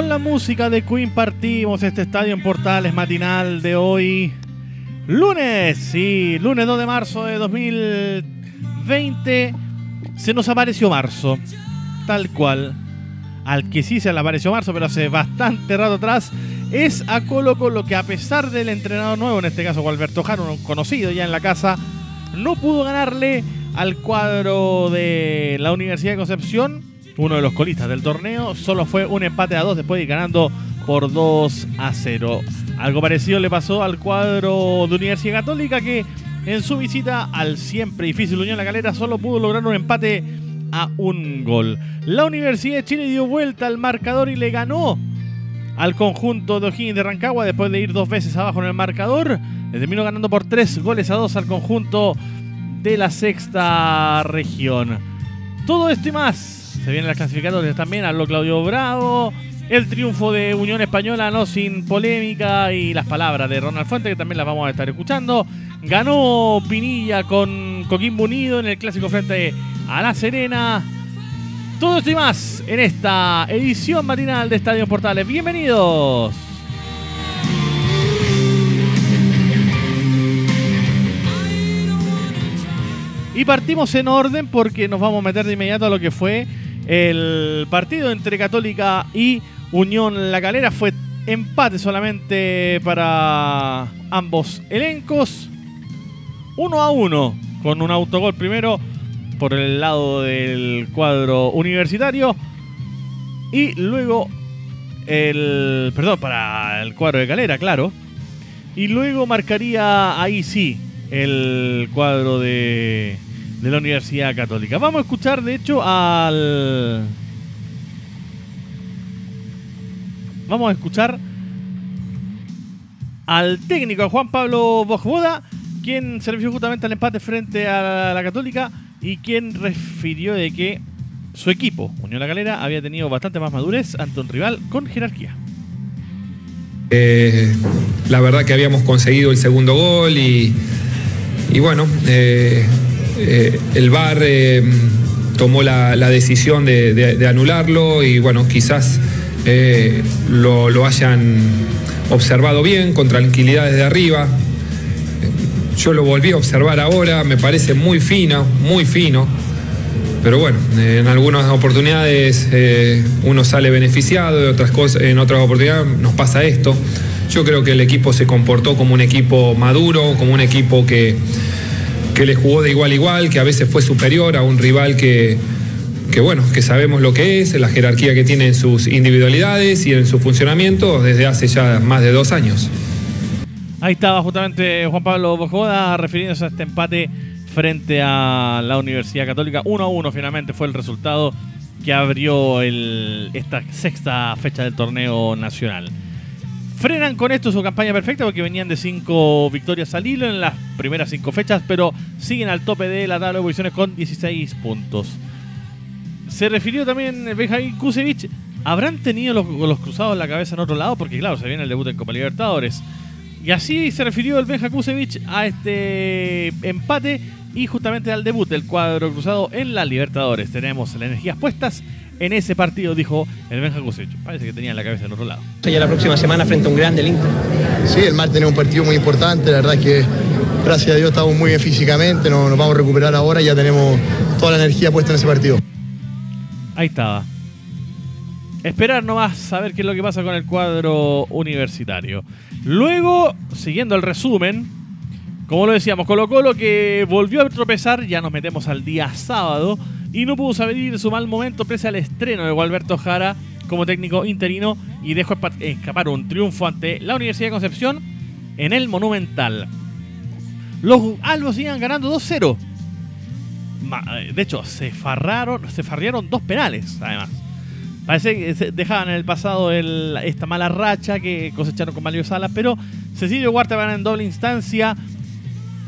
Con la música de Queen partimos este estadio en Portales matinal de hoy. Lunes, sí, lunes 2 de marzo de 2020. Se nos apareció marzo. Tal cual. Al que sí se le apareció marzo, pero hace bastante rato atrás. Es a Colo Colo que a pesar del entrenador nuevo, en este caso Alberto Jaro, un conocido ya en la casa, no pudo ganarle al cuadro de la Universidad de Concepción uno de los colistas del torneo. Solo fue un empate a dos después de ir ganando por 2 a 0. Algo parecido le pasó al cuadro de Universidad Católica que en su visita al siempre difícil Unión La Calera solo pudo lograr un empate a un gol. La Universidad de Chile dio vuelta al marcador y le ganó al conjunto de O'Higgins de Rancagua después de ir dos veces abajo en el marcador. Le terminó ganando por tres goles a dos al conjunto de la sexta región. Todo esto y más se vienen las clasificatorias también, habló Claudio Bravo. El triunfo de Unión Española, no sin polémica, y las palabras de Ronald Fuente, que también las vamos a estar escuchando. Ganó Pinilla con Coquimbo Unido en el clásico frente a La Serena. Todo esto y más en esta edición matinal de Estadio Portales. Bienvenidos. Y partimos en orden porque nos vamos a meter de inmediato a lo que fue el partido entre Católica y Unión La Calera. Fue empate solamente para ambos elencos. Uno a uno con un autogol primero por el lado del cuadro universitario. Y luego el. Perdón, para el cuadro de Calera, claro. Y luego marcaría ahí sí el cuadro de de la Universidad Católica. Vamos a escuchar, de hecho, al. Vamos a escuchar al técnico, Juan Pablo Bojboda, quien se refirió justamente al empate frente a la Católica y quien refirió de que su equipo, Unión La Galera, había tenido bastante más madurez ante un rival con jerarquía. Eh, la verdad que habíamos conseguido el segundo gol y, y bueno, eh, eh, el VAR eh, tomó la, decisión de, anularlo y bueno, quizás eh, lo, hayan observado bien, con tranquilidad desde arriba. Yo lo volví a observar ahora, me parece muy fino, muy fino. Pero bueno, en algunas oportunidades uno sale beneficiado, en otras, cosas, en otras oportunidades nos pasa esto. Yo creo que el equipo se comportó como un equipo maduro, como un equipo que, que le jugó de igual a igual, que a veces fue superior a un rival que, que bueno, que sabemos lo que es, la jerarquía que tiene en sus individualidades y en su funcionamiento desde hace ya más de dos años. Ahí estaba justamente Juan Pablo Bojoda refiriéndose a este empate frente a la Universidad Católica. 1 a 1 finalmente fue el resultado que abrió esta sexta fecha del torneo nacional. Frenan con esto su campaña perfecta porque venían de cinco victorias al hilo en las primeras cinco fechas, pero siguen al tope de la tabla de posiciones con 16 puntos. Se refirió también Benjamin Kusevich. ¿Habrán tenido los, cruzados en la cabeza en otro lado? Porque claro, se viene el debut en Copa Libertadores. Y así se refirió el Benja Kusevich a este empate y justamente al debut del cuadro cruzado en la Libertadores. Tenemos las energías puestas en ese partido, dijo el Benja Cusecho. Parece que tenía la cabeza en otro lado. Ya la próxima semana frente a un grande el Inter. Sí, el martes tenemos un partido muy importante, la verdad es que gracias a Dios estamos muy bien físicamente, nos, vamos a recuperar ahora y ya tenemos toda la energía puesta en ese partido. Ahí estaba. Esperar nomás a ver qué es lo que pasa con el cuadro universitario. Luego, siguiendo el resumen, como lo decíamos, Colo Colo que volvió a tropezar, ya nos metemos al día sábado y no pudo salir su mal momento pese al estreno de Gualberto Jara como técnico interino y dejó escapar un triunfo ante la Universidad de Concepción en el Monumental. Los albos iban ganando 2-0. Eh, de hecho, se farraron, se farrearon dos penales, además. Parece que dejaban en el pasado esta mala racha que cosecharon con Mario Salas, pero Cecilio Huerta van en doble instancia.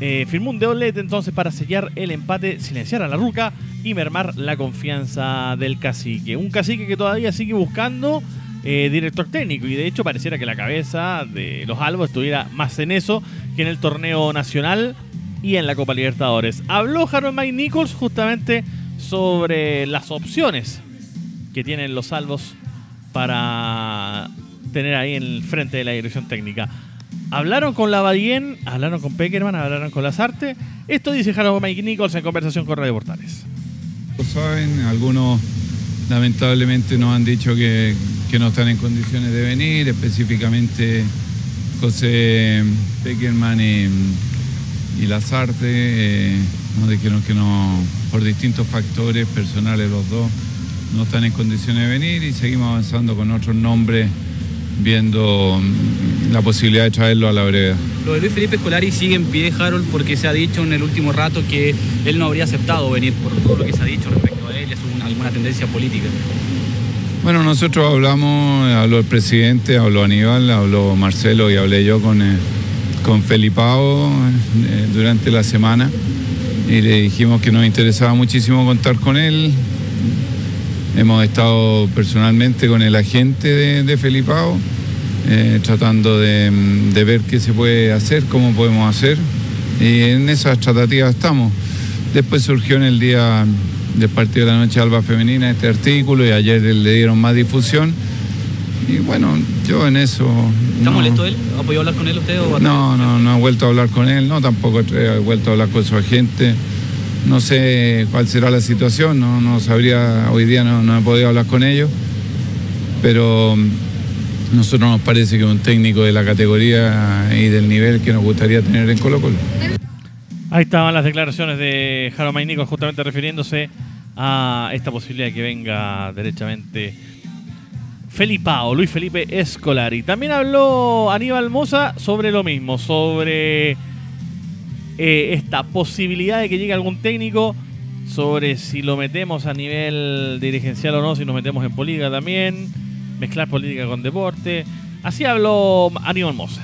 Eh, firmó un doblete entonces para sellar el empate, silenciar a la ruca y mermar la confianza del cacique. Un cacique que todavía sigue buscando eh, director técnico y de hecho pareciera que la cabeza de los albos estuviera más en eso que en el torneo nacional y en la Copa Libertadores. Habló Harold Mike Nichols justamente sobre las opciones que tienen los salvos para tener ahí en el frente de la dirección técnica. Hablaron con Lavadien, hablaron con Peckerman, hablaron con Lazarte. Esto dice Harold Mike Nichols en conversación con Radio Portales. Saben, algunos lamentablemente nos han dicho que, no están en condiciones de venir, específicamente José Peckerman y, y Lazarte. Eh, nos dijeron que no, por distintos factores personales los dos, no están en condiciones de venir y seguimos avanzando con otros nombres, viendo la posibilidad de traerlo a la breve. Lo de Luis Felipe Escolari sigue en pie, Harold, porque se ha dicho en el último rato que él no habría aceptado venir por todo lo que se ha dicho respecto a él y a alguna tendencia política. Bueno, nosotros hablamos, habló el presidente, habló Aníbal, habló Marcelo y hablé yo con, eh, con Felipao eh, durante la semana y le dijimos que nos interesaba muchísimo contar con él, Hemos estado personalmente con el agente de, de Felipao, eh, tratando de, ver qué se puede hacer, cómo podemos hacer. Y en esas tratativas estamos. Después surgió en el día del partido de la noche Alba Femenina este artículo y ayer le dieron más difusión. Y bueno, yo en eso. ¿Está molesto él? ¿Ha podido hablar con él usted? O no, no, no he vuelto a hablar con él, no, tampoco he vuelto a hablar con su agente. No sé cuál será la situación, no, no sabría, hoy día no, no he podido hablar con ellos, pero mm, nosotros nos parece que un técnico de la categoría y del nivel que nos gustaría tener en Colo Colo. Ahí estaban las declaraciones de Jaro Mainico justamente refiriéndose a esta posibilidad de que venga derechamente Felipao, Luis Felipe Escolari. También habló Aníbal Moza sobre lo mismo, sobre eh, esta posibilidad de que llegue algún técnico sobre si lo metemos a nivel dirigencial o no, si nos metemos en política también, mezclar política con deporte. Así habló Aníbal Mosa.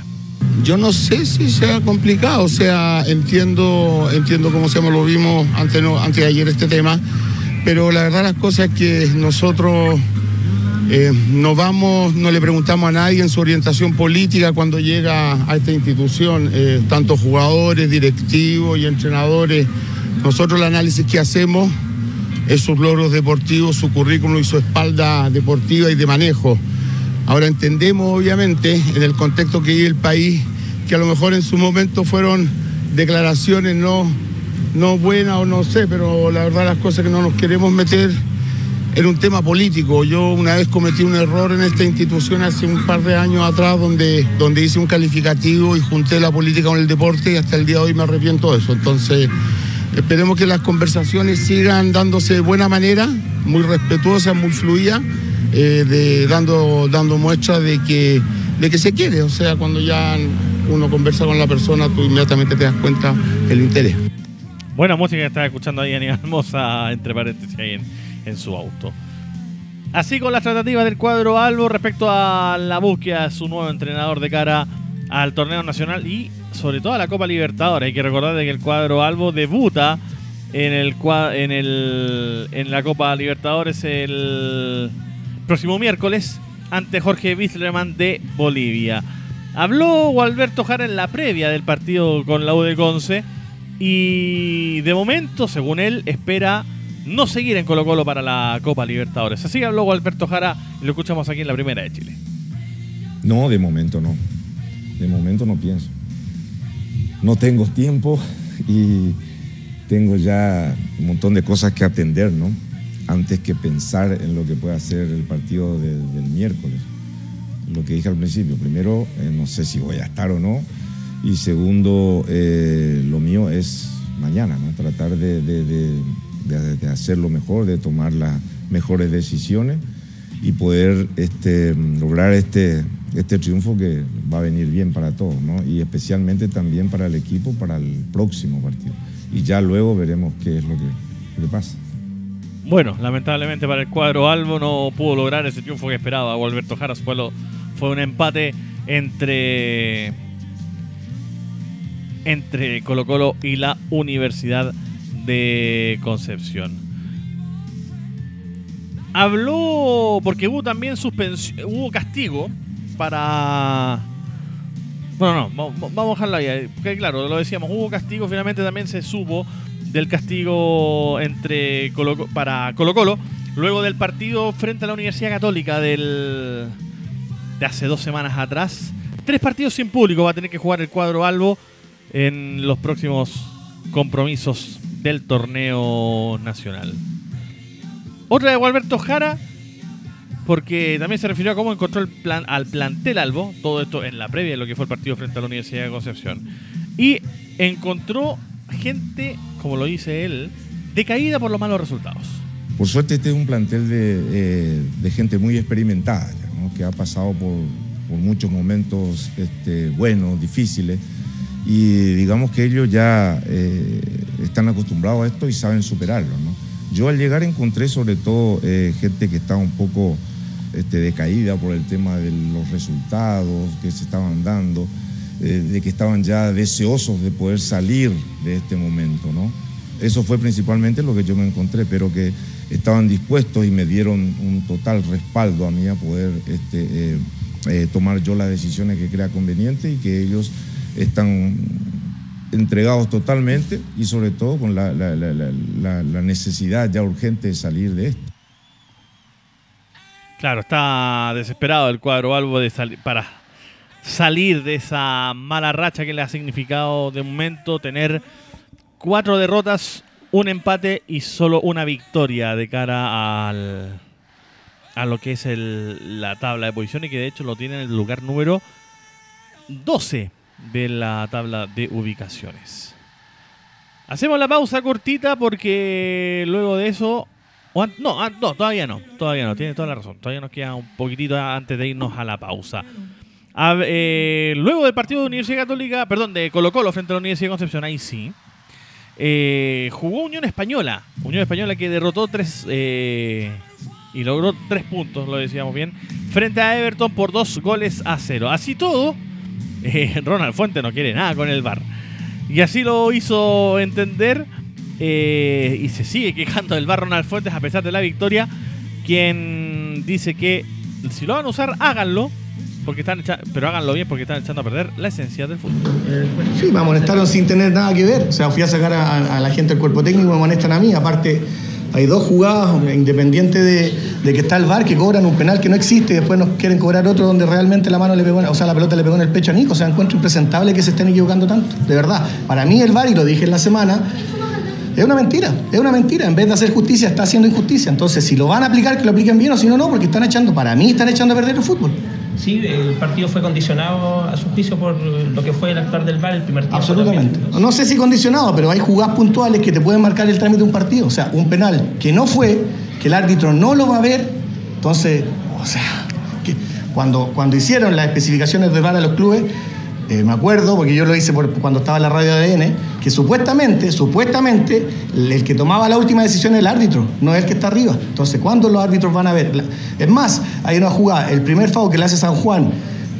Yo no sé si sea complicado, o sea, entiendo, entiendo cómo se lo vimos antes, no, antes de ayer este tema, pero la verdad las cosas es que nosotros eh, no vamos, no le preguntamos a nadie en su orientación política cuando llega a esta institución, eh, tanto jugadores, directivos y entrenadores. Nosotros el análisis que hacemos es sus logros deportivos, su currículum y su espalda deportiva y de manejo. Ahora entendemos, obviamente, en el contexto que vive el país, que a lo mejor en su momento fueron declaraciones no, no buenas o no sé, pero la verdad las cosas que no nos queremos meter era un tema político. Yo una vez cometí un error en esta institución hace un par de años atrás donde, donde hice un calificativo y junté la política con el deporte y hasta el día de hoy me arrepiento de eso. Entonces, esperemos que las conversaciones sigan dándose de buena manera, muy respetuosas, muy fluidas, eh, de, dando, dando muestras de que, de que se quiere. O sea, cuando ya uno conversa con la persona, tú inmediatamente te das cuenta del interés. Buena música que estás escuchando ahí, Aníbal Mosa, entre paréntesis, ahí en en su auto. Así con las tratativas del cuadro Albo respecto a la búsqueda de su nuevo entrenador de cara al torneo nacional y sobre todo a la Copa Libertadores. Hay que recordar que el cuadro Albo debuta en, el, en, el, en la Copa Libertadores el próximo miércoles ante Jorge Wislerman de Bolivia. Habló Gualberto Jara en la previa del partido con la U de Conce y de momento, según él, espera no seguir en Colo Colo para la Copa Libertadores. Así habló Alberto Jara y lo escuchamos aquí en la Primera de Chile. No, de momento no. De momento no pienso. No tengo tiempo y tengo ya un montón de cosas que atender, ¿no? Antes que pensar en lo que pueda hacer el partido del miércoles. Lo que dije al principio, primero, eh, no sé si voy a estar o no. Y segundo, eh, lo mío es mañana, ¿no? Tratar de de, hacerlo mejor, de tomar las mejores decisiones y poder este, lograr este, este triunfo que va a venir bien para todos, ¿no? Y especialmente también para el equipo para el próximo partido. Y ya luego veremos qué es lo que, lo pasa. Bueno, lamentablemente para el cuadro Albo no pudo lograr ese triunfo que esperaba Alberto Jaras. Fue, lo- fue un empate entre, entre Colo Colo y la Universidad de Concepción. Habló porque hubo también suspensión, hubo castigo para... Bueno, no, va- vamos a dejarlo ahí. Porque claro, lo decíamos, hubo castigo, finalmente también se supo del castigo entre Colo- para Colo Colo, luego del partido frente a la Universidad Católica del, de hace dos semanas atrás. Tres partidos sin público va a tener que jugar el cuadro Albo en los próximos compromisos del torneo nacional. Otra de Gualberto Jara, porque también se refirió a cómo encontró el plan, al plantel Albo, todo esto en la previa de lo que fue el partido frente a la Universidad de Concepción. Y encontró gente, como lo dice él, decaída por los malos resultados. Por suerte este es un plantel de, eh, de gente muy experimentada, ¿no? que ha pasado por, por muchos momentos este, buenos, difíciles, y digamos que ellos ya eh, están acostumbrados a esto y saben superarlo. ¿no? Yo al llegar encontré sobre todo eh, gente que estaba un poco este, decaída por el tema de los resultados que se estaban dando, eh, de que estaban ya deseosos de poder salir de este momento, ¿no? Eso fue principalmente lo que yo me encontré, pero que estaban dispuestos y me dieron un total respaldo a mí a poder este, tomar yo las decisiones que crea conveniente y que ellos están entregados totalmente y sobre todo con la, la- la- necesidad ya urgente de salir de esto. Claro, está desesperado el cuadro Albo de sali- para salir de esa mala racha que le ha significado de momento tener cuatro derrotas, un empate y solo una victoria de cara al, a lo que es el- la tabla de posiciones, que de hecho lo tiene en el lugar número 12 de la tabla de ubicaciones. Hacemos la pausa cortita porque luego de eso. no, no, todavía no. Todavía no, tiene toda la razón. Todavía nos queda un poquitito antes de irnos a la pausa. Eh, luego del partido de Universidad Católica, perdón, de Colo Colo frente a la Universidad de Concepción, ahí sí. eh, jugó Unión Española. Unión Española que derrotó tres eh, y logró tres puntos, lo decíamos bien, frente a Everton por dos goles a cero. Así todo, eh, Ronald Fuente no quiere nada con el VAR. Y así lo hizo entender. eh, y se sigue quejando del VAR Ronald Fuentes a pesar de la victoria. Quien dice que si lo van a usar, háganlo. Porque están pero háganlo bien porque están echando a perder la esencia del fútbol. Sí, me amonestaron sin tener nada que ver. O sea, fui a sacar a, a la gente del cuerpo técnico y me amonestan a mí. Aparte, hay dos jugadas, independiente de, de que está el VAR, que cobran un penal que no existe y después nos quieren cobrar otro donde realmente la mano le pegó, o sea, la pelota le pegó en el pecho a Nico. O sea, encuentro impresentable que se estén equivocando tanto. De verdad, para mí el VAR, y lo dije en la semana, es una mentira, es una mentira. En vez de hacer justicia, está haciendo injusticia. Entonces, si lo van a aplicar, que lo apliquen bien, o si no, no, porque están echando, para mí, están echando a perder el fútbol. Sí, el partido fue condicionado a su juicio por lo que fue el actuar del VAR el primer tiempo. Absolutamente. también. No sé si condicionado, pero hay jugadas puntuales que te pueden marcar el trámite de un partido. O sea, un penal que no fue, que el árbitro no lo va a ver. Entonces, o sea, cuando, cuando hicieron las especificaciones de VAR a los clubes, eh, me acuerdo, porque yo lo hice cuando estaba en la radio ADN, que supuestamente, supuestamente, el que tomaba la última decisión es el árbitro, no es el que está arriba. Entonces, ¿cuándo los árbitros van a ver? Es más, hay una jugada, el primer foul que le hace San Juan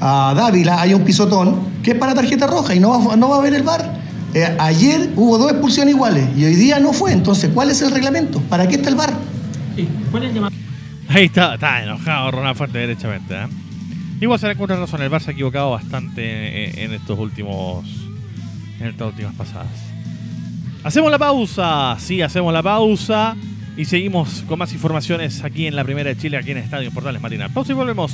a Dávila, hay un pisotón que es para tarjeta roja y no va, no va a ver el VAR. Eh, ayer hubo dos expulsiones iguales y hoy día no fue. Entonces, ¿cuál es el reglamento? ¿Para qué está el VAR? Ahí está, está enojado Ronald Fuentes derechamente. ¿eh? Igual se le encuentra razón, el Barça ha equivocado bastante en, en estos últimos. En estas últimas pasadas. Hacemos la pausa, sí, hacemos la pausa. Y seguimos con más informaciones aquí en la Primera de Chile, aquí en Estadio Portales Matinal. Pausa y volvemos.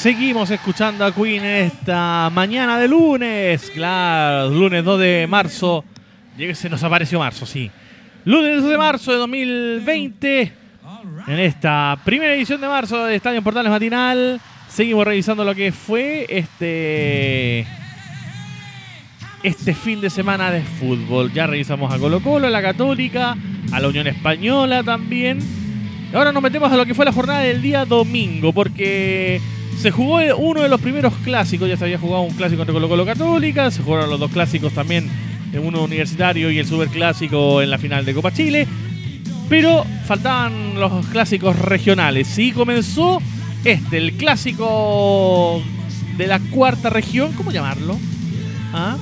Seguimos escuchando a Queen en esta mañana de lunes. Claro, lunes 2 de marzo. Llega, se nos apareció marzo, sí. Lunes 2 de marzo de 2020. En esta primera edición de marzo de Estadio Portales Matinal. Seguimos revisando lo que fue este. Este fin de semana de fútbol. Ya revisamos a Colo Colo, a la Católica, a la Unión Española también. Ahora nos metemos a lo que fue la jornada del día domingo, porque se jugó uno de los primeros clásicos, ya se había jugado un clásico entre Colo Colo Católica, se jugaron los dos clásicos también, uno universitario y el superclásico en la final de Copa Chile, pero faltaban los clásicos regionales y comenzó este, el clásico de la cuarta región, ¿cómo llamarlo? ¿Ah?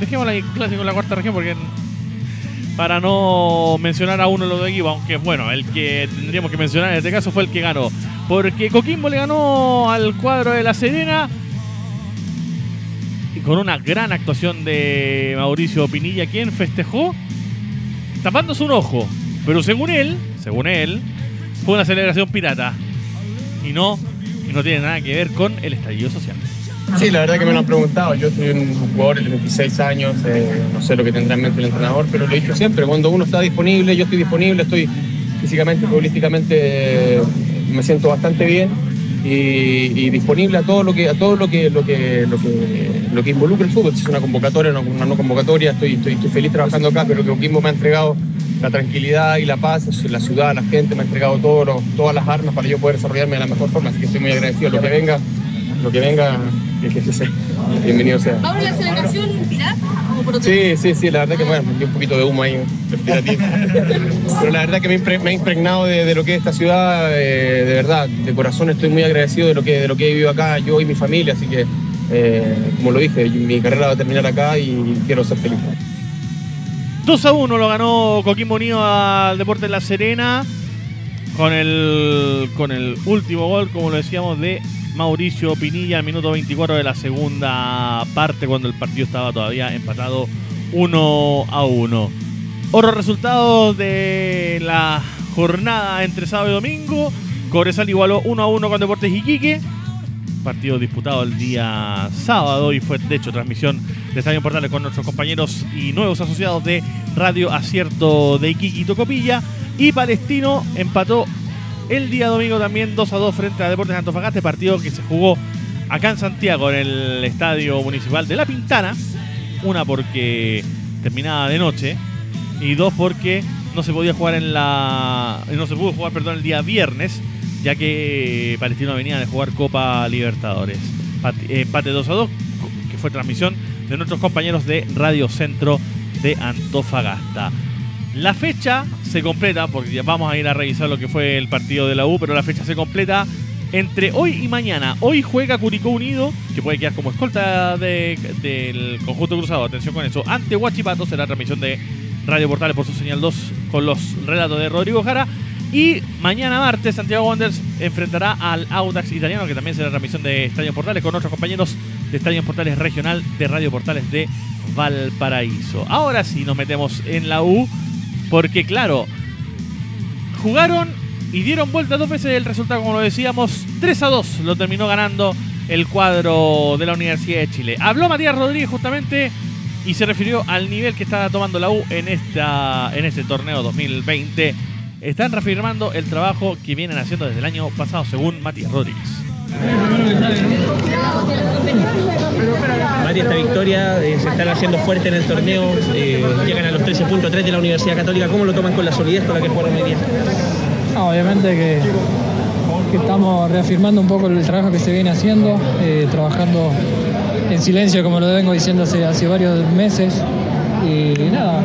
Dejémoslo el clásico de la cuarta región porque para no mencionar a uno de los equipos, aunque bueno, el que tendríamos que mencionar en este caso fue el que ganó. Porque Coquimbo le ganó al cuadro de La Serena y con una gran actuación de Mauricio Pinilla, quien festejó tapándose un ojo. Pero según él, según él, fue una celebración pirata. Y no, y no tiene nada que ver con el estallido social. Sí, la verdad que me lo han preguntado. Yo soy un jugador de 26 años, eh, no sé lo que tendrá en mente el entrenador, pero lo he dicho siempre, cuando uno está disponible, yo estoy disponible, estoy físicamente, futbolísticamente, me siento bastante bien y, disponible a todo lo que a todo lo que lo que lo que, lo que involucra el fútbol. Si es una convocatoria o una no convocatoria, estoy, estoy, feliz trabajando acá, pero que Coquimbo me ha entregado la tranquilidad y la paz, la ciudad, la gente, me ha entregado todo, todas las armas para yo poder desarrollarme de la mejor forma, así que estoy muy agradecido. Lo que venga, lo que venga Bienvenido sea. ¿Ahora la celebración otro Sí, sí, sí, la verdad que bueno, me un poquito de humo ahí, Pero la verdad que me, he impregnado de, lo que es esta ciudad, eh, de verdad, de corazón estoy muy agradecido de lo que, de lo que he vivido acá, yo y mi familia, así que, eh, como lo dije, mi carrera va a terminar acá y quiero ser feliz. 2 a 1 lo ganó Coquimbo Unido al Deporte de La Serena con el, con el último gol, como lo decíamos, de Mauricio Pinilla, minuto 24 de la segunda parte, cuando el partido estaba todavía empatado 1 a 1. Otros resultados de la jornada entre sábado y domingo. Cobresal igualó 1 a 1 con Deportes Iquique. Partido disputado el día sábado y fue de hecho transmisión de Estadio Portales con nuestros compañeros y nuevos asociados de Radio Acierto de Iquique y Tocopilla. Y Palestino empató el día domingo también 2 a 2 frente a Deportes de Antofagasta, partido que se jugó acá en Santiago, en el Estadio Municipal de La Pintana. Una porque terminaba de noche y dos porque no se podía jugar en la no se pudo jugar perdón el día viernes ya que Palestino venía de jugar Copa Libertadores empate 2 a 2 que fue transmisión de nuestros compañeros de Radio Centro de Antofagasta la fecha se completa, porque ya vamos a ir a revisar lo que fue el partido de la U, pero la fecha se completa entre hoy y mañana. Hoy juega Curicó Unido, que puede quedar como escolta de- del conjunto cruzado. Atención con eso. Ante Huachipato será transmisión de Radio Portales por su señal 2 con los relatos de Rodrigo Jara. Y mañana martes Santiago Wanderers enfrentará al Audax italiano, que también será transmisión de Estadio Portales con nuestros compañeros de Estadio Portales Regional de Radio Portales de Valparaíso. Ahora sí nos metemos en la U, porque claro, jugaron y dieron vuelta dos veces el resultado, como lo decíamos, 3 a 2 lo terminó ganando el cuadro de la Universidad de Chile. Habló Matías Rodríguez justamente y se refirió al nivel que está tomando la U en, esta, en este torneo 2020. Están reafirmando el trabajo que vienen haciendo desde el año pasado, según Matías Rodríguez. Esta victoria eh, se están haciendo fuerte en el torneo, eh, llegan a los 13.3 de la Universidad Católica. ¿Cómo lo toman con la solidez con la que jugaron hoy día? Ah, obviamente que, estamos reafirmando un poco el trabajo que se viene haciendo, eh, trabajando en silencio, como lo vengo diciendo hace, varios meses. Y nada,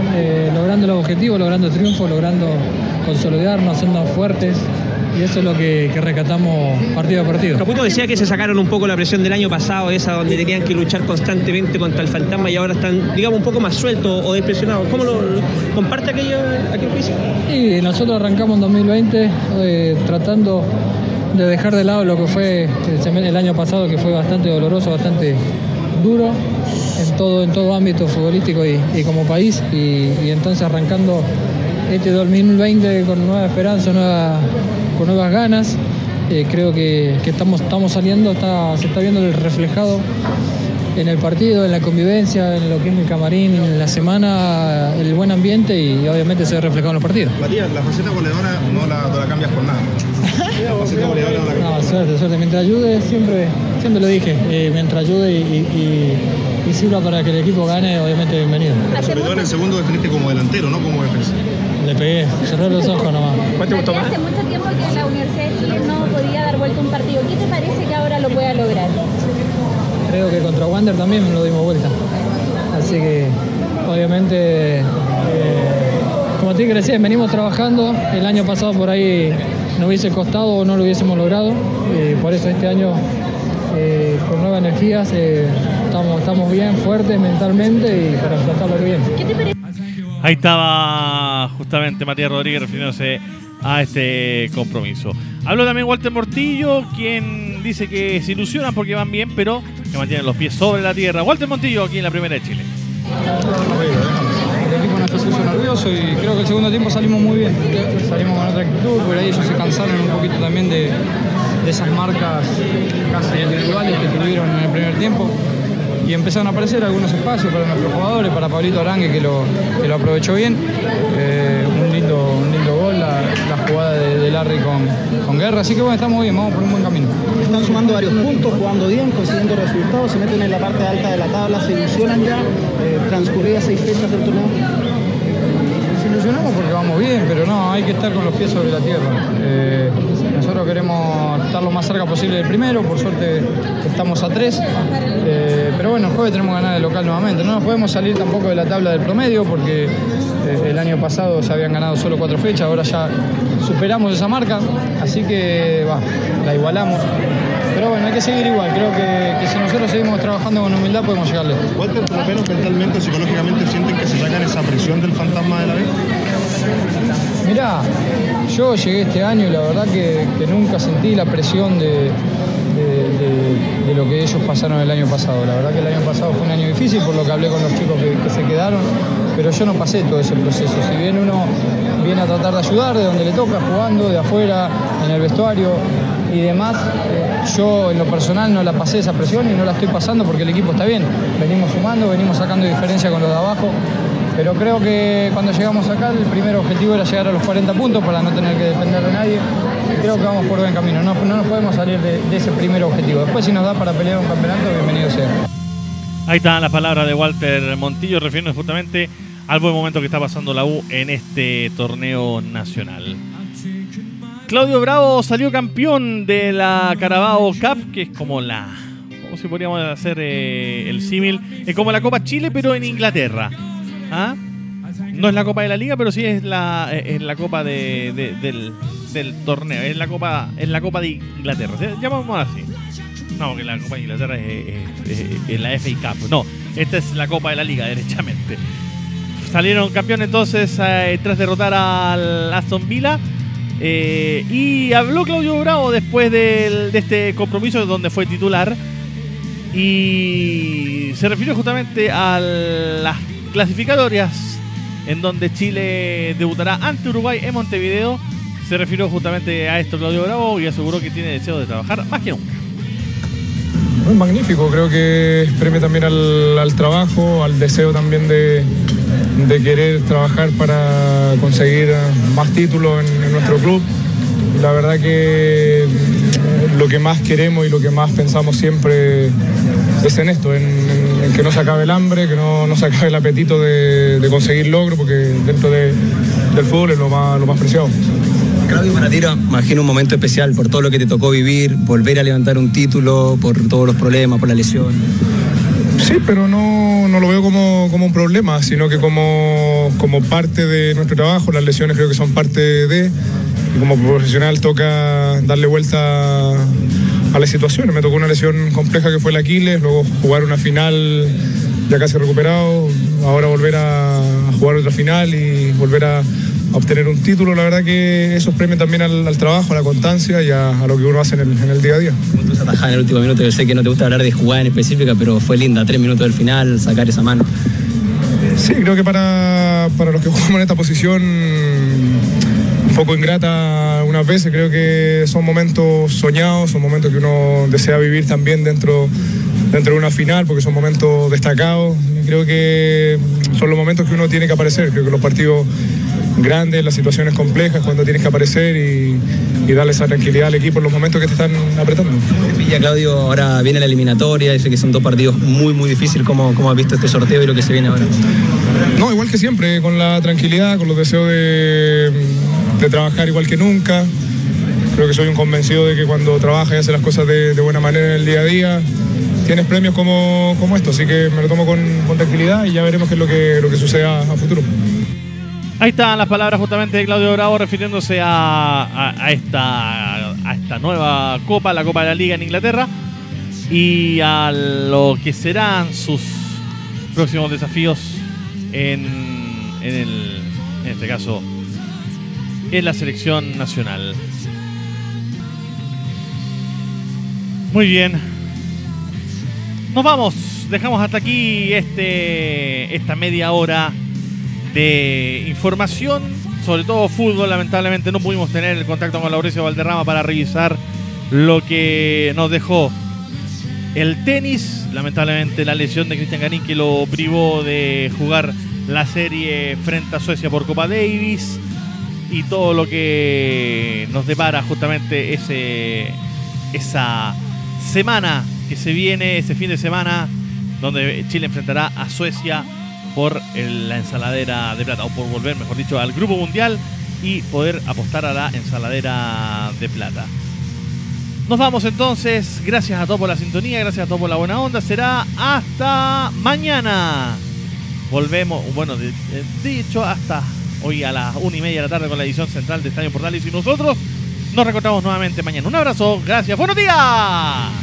logrando los objetivos, logrando triunfos, logrando consolidarnos, siendo fuertes. Y eso es lo que, que rescatamos partido a partido. Caputo decía que se sacaron un poco la presión del año pasado, esa donde tenían que luchar constantemente contra el fantasma y ahora están, digamos, un poco más sueltos o despresionados. ¿Cómo lo comparte aquello, aquel juicio? Y nosotros arrancamos en 2020 eh, tratando de dejar de lado lo que fue el, año pasado, que fue bastante doloroso, bastante duro en todo, en todo ámbito futbolístico y, y como país. Y, y entonces arrancando este 2020 con nueva esperanza, nueva- con nuevas ganas. eh, creo que, que estamos, estamos saliendo, está- se está viendo el reflejado en el partido, en la convivencia, en lo que es el camarín, en la semana, el buen ambiente y obviamente se ve reflejado en los partidos. Matías, la faceta goleadora no la, no la cambias por nada. La faceta goleadora no la cambias. No, suerte, suerte. Mientras ayude, siempre, siempre lo dije, eh, mientras ayude y, y- y- y sirva para que el equipo gane, obviamente bienvenido. Sobre todo en el segundo definiste como delantero, no como defensa. Le pegué, cerré los ojos nomás. ¿Cuánto te gustó más? Hace mucho tiempo que la Universidad de Chile no podía dar vuelta un partido. ¿Qué te parece que ahora lo pueda lograr? Creo que contra Wander también lo dimos vuelta. Así que, obviamente, eh, como te dije recién, venimos trabajando. El año pasado por ahí no hubiese costado o no lo hubiésemos logrado. Eh, por eso este año, eh, con nuevas energías, eh, estamos, estamos bien, fuertes mentalmente y para tratarlo bien. ¿Qué te parece? Ahí estaba justamente Matías Rodríguez refiriéndose a este compromiso. Habló también Walter Mortillo, quien dice que se ilusionan porque van bien, pero que mantienen los pies sobre la tierra. Walter Montillo aquí en la primera de Chile. Nervioso y creo que el segundo tiempo salimos muy bien. Salimos con otra actitud, por ahí ellos se cansaron un poquito también de, de esas marcas casi individuales que tuvieron en el primer tiempo. Y empezaron a aparecer algunos espacios para nuestros jugadores, para Pablito Arangue que lo, que lo aprovechó bien. Eh, un, lindo, un lindo gol, la, la jugada de, de Larry con, con Guerra. Así que bueno, estamos bien, vamos por un buen camino. Están sumando varios puntos, jugando bien, consiguiendo resultados, se meten en la parte alta de la tabla, se ilusionan ya, eh, transcurridas seis fechas del torneo. Ilusionamos porque vamos bien, pero no, hay que estar con los pies sobre la tierra. Eh, queremos estar lo más cerca posible del primero, por suerte estamos a tres. Eh, pero bueno, el jueves tenemos que ganar el local nuevamente. No nos podemos salir tampoco de la tabla del promedio porque eh, el año pasado se habían ganado solo cuatro fechas, ahora ya superamos esa marca, así que la igualamos. Pero bueno, hay que seguir igual, creo que, que si nosotros seguimos trabajando con humildad podemos llegarle. Walter, por lo menos mentalmente, psicológicamente, sienten que se sacan esa presión del fantasma de la vez. Mirá, yo llegué este año y la verdad que, que nunca sentí la presión de, de- de- de lo que ellos pasaron el año pasado. La verdad que el año pasado fue un año difícil por lo que hablé con los chicos que, que se quedaron, pero yo no pasé todo ese proceso. Si bien uno viene a tratar de ayudar de donde le toca, jugando, de afuera, en el vestuario y demás, eh, yo en lo personal no la pasé esa presión y no la estoy pasando porque el equipo está bien. Venimos sumando, venimos sacando diferencia con los de abajo. Pero creo que cuando llegamos acá el primer objetivo era llegar a los 40 puntos para no tener que depender de nadie. Creo que vamos por buen camino. No, no nos podemos salir de, de ese primer objetivo. Después si nos da para pelear un campeonato, bienvenido sea. Ahí están las palabras de Walter Montillo refiriéndose justamente al buen momento que está pasando la U en este torneo nacional. Claudio Bravo salió campeón de la Carabao Cup, que es como la. ¿Cómo si podríamos hacer eh, el símil? Es como la Copa Chile, pero en Inglaterra. ¿Ah? No es la Copa de la Liga, pero sí es la, eh, es la Copa de- de- del, torneo. Es la Copa, es la Copa de Inglaterra. Llamémosla así. No, que la Copa de Inglaterra es la FA Cup. No, esta es la Copa de la Liga, derechamente. Salieron campeones entonces eh, tras derrotar al Aston Villa. Eh, y habló Claudio Bravo después del- de este compromiso donde fue titular. Y se refirió justamente a las clasificatorias en donde Chile debutará ante Uruguay en Montevideo. Se refirió justamente a esto Claudio Bravo y aseguró que tiene deseo de trabajar más que nunca. Es magnífico, creo que premia también al trabajo, al deseo también de, de querer trabajar para conseguir más títulos en, en nuestro club. La verdad que lo que más queremos y lo que más pensamos siempre es en esto, en, en- en que no se acabe el hambre, que no, no se acabe el apetito de, de conseguir logro, porque dentro de- del fútbol es lo más, lo más preciado. Claudio, para ti era, imagino, un momento especial por todo lo que te tocó vivir, volver a levantar un título, por todos los problemas, por la lesión. Sí, pero no, no lo veo como, como un problema, sino que como, como parte de nuestro trabajo. Las lesiones creo que son parte de. Y como profesional toca darle vuelta a las situaciones. Me tocó una lesión compleja que fue el Aquiles, luego jugar una final ya casi recuperado, ahora volver a, jugar otra final y volver a, a obtener un título. La verdad que eso premia también al, al trabajo, a la constancia y a, a lo que uno hace en el, en el día a día. Tú esa tajada en el último minuto, yo sé que no te gusta hablar de jugada en específica, pero fue linda, tres minutos del final, sacar esa mano. Sí, creo que para, para los que jugamos en esta posición un poco ingrata algunas veces, creo que son momentos soñados, son momentos que uno desea vivir también dentro, dentro de una final, porque son momentos destacados. Creo que son los momentos que uno tiene que aparecer, creo que los partidos grandes, las situaciones complejas, cuando tienes que aparecer y, y darle esa tranquilidad al equipo en los momentos que te están apretando. Pilla, Claudio, ahora viene la eliminatoria, dice que son dos partidos muy, muy difíciles. ¿Cómo, ¿Cómo has visto este sorteo y lo que se viene ahora? No, igual que siempre, con la tranquilidad, con los deseos de, de trabajar igual que nunca. Creo que soy un convencido de que cuando trabajas y haces las cosas de, de buena manera en el día a día, tienes premios como, como esto. Así que me lo tomo con, con tranquilidad y ya veremos qué es lo que, lo que suceda a futuro. Ahí están las palabras justamente de Claudio Bravo refiriéndose a, esta, esta nueva Copa, la Copa de la Liga en Inglaterra, y a lo que serán sus próximos desafíos en, en, el, en este caso, en la selección nacional. Muy bien. Nos vamos. Dejamos hasta aquí este, esta media hora de información, sobre todo fútbol. Lamentablemente no pudimos tener el contacto con Lauricio Valderrama para revisar lo que nos dejó el tenis. Lamentablemente la lesión de Cristian Garín que lo privó de jugar la serie frente a Suecia por Copa Davis y todo lo que nos depara justamente ese esa semana que se viene, ese fin de semana donde Chile enfrentará a Suecia por la ensaladera de plata, o por volver, mejor dicho, al Grupo Mundial y poder apostar a la ensaladera de plata. Nos vamos entonces, gracias a todos por la sintonía, gracias a todos por la buena onda, será hasta mañana. Volvemos, bueno, de, de- dicho, hasta hoy a las una y media de la tarde con la edición central de Estadio Portales y nosotros nos reencontramos nuevamente mañana. Un abrazo, gracias, buenos días.